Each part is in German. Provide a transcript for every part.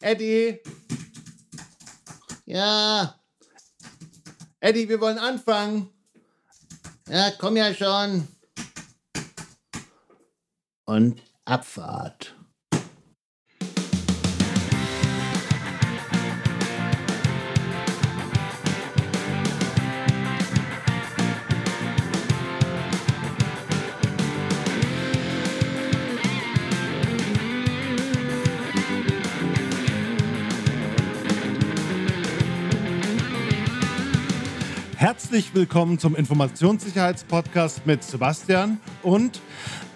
Eddie! Ja, Eddie, wir wollen anfangen. ja, komm ja schon. Und Abfahrt. Herzlich willkommen zum Informationssicherheitspodcast mit Sebastian und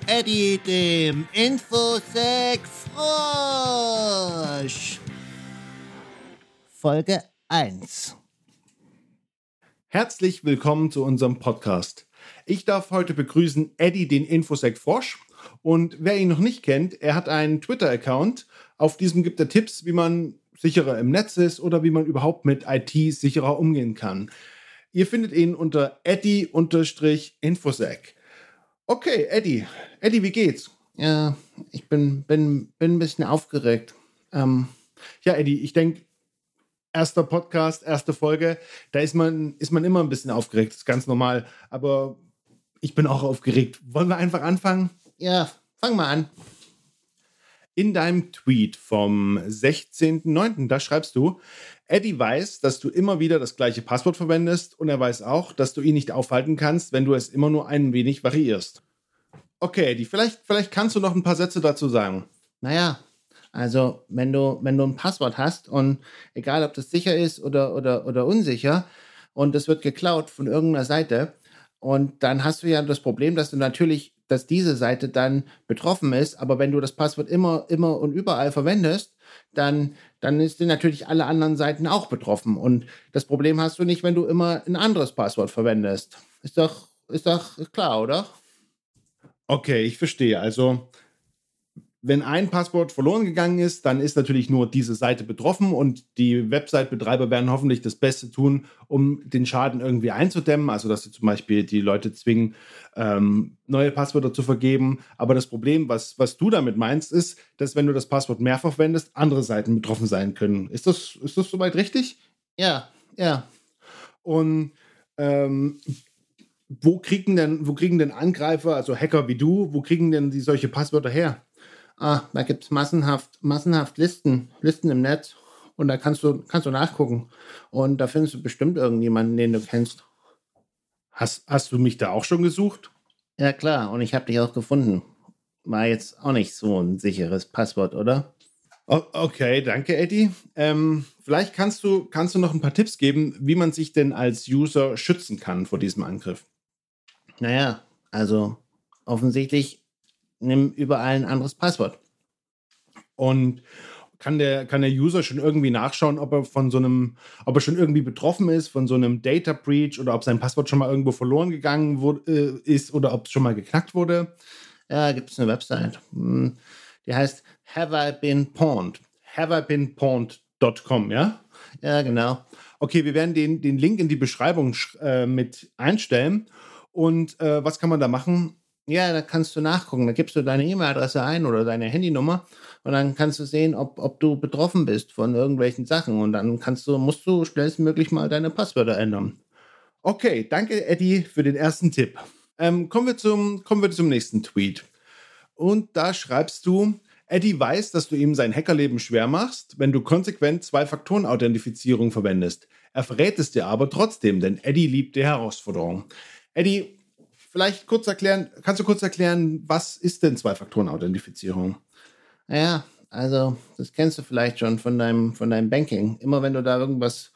Eddie, dem Infosec Frosch. Folge 1. herzlich willkommen zu unserem Podcast. Ich darf heute begrüßen Eddie, den Infosec Frosch. Und wer ihn noch nicht kennt, er hat einen Twitter-Account. Auf diesem gibt er Tipps, wie man sicherer im Netz ist oder wie man überhaupt mit IT sicherer umgehen kann. Ihr findet ihn unter Eddie-Infosec. Okay, Eddie. Eddie, wie geht's? Ja, ich bin, bin, bin ein bisschen aufgeregt. Ähm, Ja, Eddie, ich denke, erster Podcast, erste Folge, da ist man, ist man immer ein bisschen aufgeregt. Das ist ganz normal. Aber ich bin auch aufgeregt. Wollen wir einfach anfangen? ja, fang mal an. In deinem Tweet vom 16.09., da schreibst du, Eddie weiß, dass du immer wieder das gleiche Passwort verwendest und er weiß auch, dass du ihn nicht aufhalten kannst, wenn du es immer nur ein wenig variierst. Okay, Eddie, vielleicht, vielleicht kannst du noch ein paar Sätze dazu sagen. Naja, also wenn du, wenn du ein Passwort hast und egal ob das sicher ist oder, oder, oder unsicher und es wird geklaut von irgendeiner Seite und dann hast du ja das Problem, dass du natürlich, dass diese Seite dann betroffen ist, aber wenn du das Passwort immer, immer und überall verwendest, dann, dann ist natürlich alle anderen Seiten auch betroffen. Und das Problem hast du nicht, wenn du immer ein anderes Passwort verwendest. Ist doch, ist doch klar, oder? Okay, ich verstehe. Also, wenn ein Passwort verloren gegangen ist, dann ist natürlich nur diese Seite betroffen und die Website-Betreiber werden hoffentlich das Beste tun, um den Schaden irgendwie einzudämmen. Also, dass sie zum Beispiel die Leute zwingen, ähm, neue Passwörter zu vergeben. Aber das Problem, was, was du damit meinst, ist, dass wenn du das Passwort mehrfach verwendest, andere Seiten betroffen sein können. Ist das, ist das soweit richtig? Ja, ja. Und ähm, wo kriegen denn, wo kriegen denn Angreifer, also Hacker wie du, wo kriegen denn die solche Passwörter her? Ah, da gibt es massenhaft, massenhaft Listen, Listen im Netz. Und da kannst du, kannst du nachgucken. Und da findest du bestimmt irgendjemanden, den du kennst. Hast, hast du mich da auch schon gesucht? Ja, klar. Und ich habe dich auch gefunden. War jetzt auch nicht so ein sicheres Passwort, oder? O- Okay, danke, Eddie. Ähm, vielleicht kannst du, kannst du noch ein paar Tipps geben, wie man sich denn als User schützen kann vor diesem Angriff. Naja, also offensichtlich nimm überall ein anderes Passwort. Und kann der, kann der User schon irgendwie nachschauen, ob er von so einem, ob er schon irgendwie betroffen ist von so einem Data Breach oder ob sein Passwort schon mal irgendwo verloren gegangen wurde, äh, ist oder ob es schon mal geknackt wurde? Ja, gibt es eine Website. Hm, Die heißt Have I Been Pawned? haveibeenpawned.com, ja? Ja, genau. Okay, wir werden den, den Link in die Beschreibung sch- äh, mit einstellen. Und äh, was kann man da machen? Ja, da kannst du nachgucken. Da gibst du deine E-Mail-Adresse ein oder deine Handynummer und dann kannst du sehen, ob, ob du betroffen bist von irgendwelchen Sachen. Und dann kannst du, musst du schnellstmöglich mal deine Passwörter ändern. Okay, danke Eddie für den ersten Tipp. Ähm, kommen, wir zum, kommen wir zum nächsten Tweet. Und da schreibst du, Eddie weiß, dass du ihm sein Hackerleben schwer machst, wenn du konsequent Zwei-Faktoren-Authentifizierung verwendest. Er verrät es dir aber trotzdem, denn Eddie liebt die Herausforderung. Eddie, vielleicht kurz erklären, kannst du kurz erklären, was ist denn Zwei-Faktoren-Authentifizierung? Naja, also das kennst du vielleicht schon von deinem, von deinem Banking. Immer wenn du da irgendwas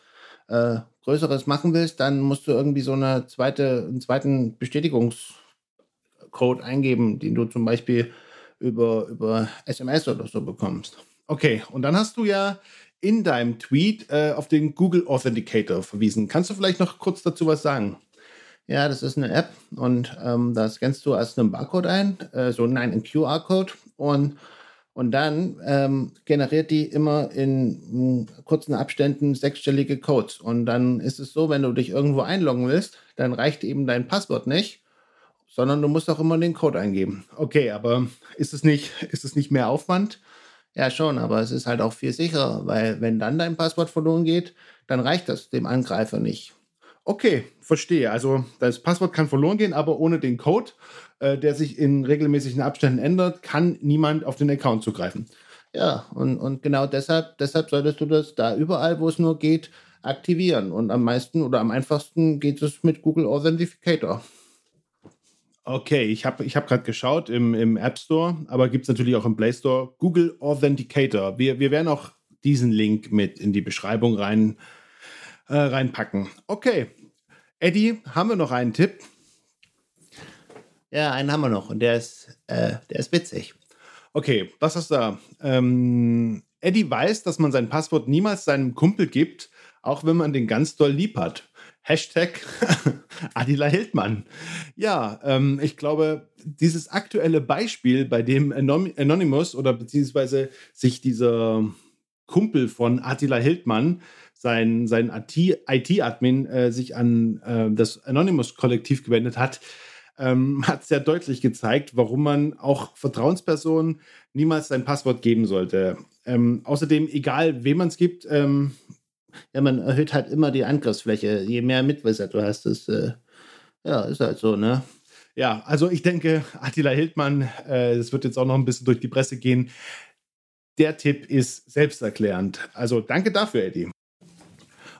äh, Größeres machen willst, dann musst du irgendwie so eine zweite, einen zweiten Bestätigungscode eingeben, den du zum Beispiel über, über SMS oder so bekommst. Okay, und dann hast du ja in deinem Tweet äh, auf den Google Authenticator verwiesen. Kannst du vielleicht noch kurz dazu was sagen? Ja, das ist eine App und ähm, da scannst du erst einen Barcode ein, äh, so nein, einen QR-Code und, und dann ähm, generiert die immer in mh, kurzen Abständen sechsstellige Codes. Und dann ist es so, wenn du dich irgendwo einloggen willst, dann reicht eben dein Passwort nicht, sondern du musst auch immer den Code eingeben. Okay, aber ist es nicht, ist es nicht mehr Aufwand? Ja, schon, aber es ist halt auch viel sicherer, weil wenn dann dein Passwort verloren geht, dann reicht das dem Angreifer nicht. Okay, verstehe. Also das Passwort kann verloren gehen, aber ohne den Code, äh, der sich in regelmäßigen Abständen ändert, kann niemand auf den Account zugreifen. Ja, und, und genau deshalb, deshalb solltest du das da überall, wo es nur geht, aktivieren. Und am meisten oder am einfachsten geht es mit Google Authenticator. Okay, ich habe ich hab gerade geschaut im, im App Store, aber gibt es natürlich auch im Play Store Google Authenticator. Wir, wir werden auch diesen Link mit in die Beschreibung rein, äh, reinpacken. Okay, Eddie, haben wir noch einen Tipp? Ja, einen haben wir noch und der ist, äh, der ist witzig. Okay, was hast du da? Ähm, Eddie weiß, dass man sein Passwort niemals seinem Kumpel gibt, auch wenn man den ganz doll lieb hat. Hashtag Adila Hildmann. Ja, ähm, ich glaube, dieses aktuelle Beispiel, bei dem Anonymous oder beziehungsweise sich dieser Kumpel von Attila Hildmann, sein, sein IT-Admin, äh, sich an äh, das Anonymous-Kollektiv gewendet hat, ähm, hat sehr deutlich gezeigt, warum man auch Vertrauenspersonen niemals sein Passwort geben sollte. Ähm, außerdem, egal wem man es gibt, ähm, ja, man erhöht halt immer die Angriffsfläche. Je mehr Mitwisser du hast, das äh, ja, ist halt so, ne? Ja, also ich denke, Attila Hildmann, äh, das wird jetzt auch noch ein bisschen durch die Presse gehen. Der Tipp ist selbsterklärend. Also danke dafür, Eddie.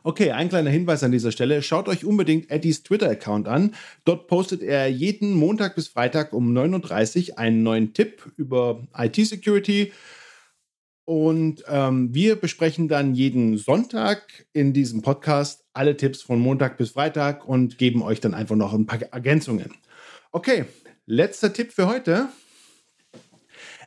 Okay, ein kleiner Hinweis an dieser Stelle. Schaut euch unbedingt Eddies Twitter-Account an. Dort postet er jeden Montag bis Freitag um 9.30 Uhr einen neuen Tipp über IT-Security, und ähm, wir besprechen dann jeden Sonntag in diesem Podcast alle Tipps von Montag bis Freitag und geben euch dann einfach noch ein paar Ergänzungen. Okay, letzter Tipp für heute.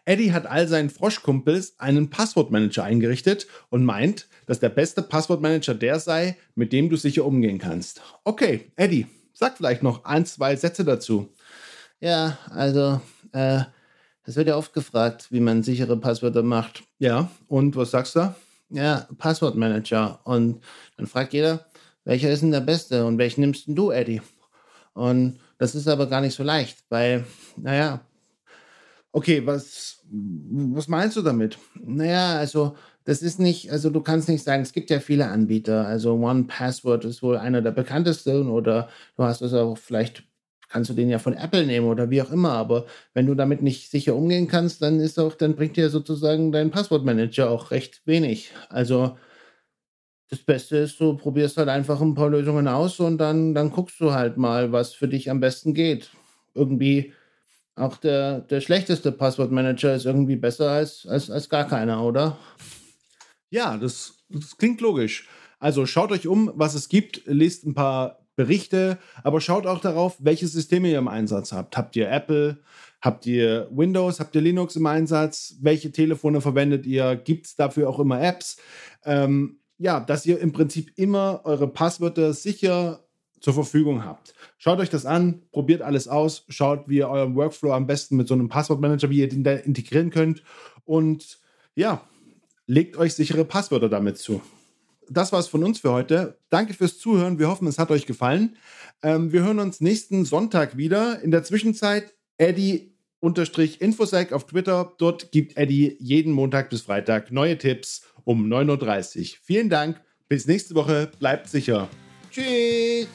Eddie hat all seinen Froschkumpels einen Passwortmanager eingerichtet und meint, dass der beste Passwortmanager der sei, mit dem du sicher umgehen kannst. Okay, Eddie, sag vielleicht noch ein, zwei Sätze dazu. Ja, also äh, es wird ja oft gefragt, wie man sichere Passwörter macht. Ja, und was sagst du? Ja, Passwortmanager. Und dann fragt jeder, welcher ist denn der beste und welchen nimmst denn du, Eddie? Und das ist aber gar nicht so leicht, weil, naja. Okay, was, was meinst du damit? Naja, also das ist nicht, also du kannst nicht sagen, es gibt ja viele Anbieter. Also One Password ist wohl einer der bekanntesten oder du hast es auch vielleicht kannst du den ja von Apple nehmen oder wie auch immer. Aber wenn du damit nicht sicher umgehen kannst, dann ist auch, dann bringt dir sozusagen dein Passwortmanager auch recht wenig. Also das Beste ist, du probierst halt einfach ein paar Lösungen aus und dann, dann guckst du halt mal, was für dich am besten geht. Irgendwie auch der, der schlechteste Passwortmanager ist irgendwie besser als, als, als gar keiner, oder? Ja, das, das klingt logisch. Also schaut euch um, was es gibt, lest ein paar Berichte, aber schaut auch darauf, welche Systeme ihr im Einsatz habt. Habt ihr Apple? Habt ihr Windows? Habt ihr Linux im Einsatz? Welche Telefone verwendet ihr? Gibt es dafür auch immer Apps? Ähm, ja, dass ihr im Prinzip immer eure Passwörter sicher zur Verfügung habt. Schaut euch das an, probiert alles aus, schaut, wie ihr euren Workflow am besten mit so einem Passwortmanager, wie ihr den da integrieren könnt und ja, legt euch sichere Passwörter damit zu das war's von uns für heute. Danke fürs Zuhören. Wir hoffen, es hat euch gefallen. Ähm, wir hören uns nächsten Sonntag wieder. In der Zwischenzeit Eddie Infosec auf Twitter. Dort gibt Eddie jeden Montag bis Freitag neue Tipps um 9.30 Uhr. Vielen Dank. Bis nächste Woche. Bleibt sicher. Tschüss.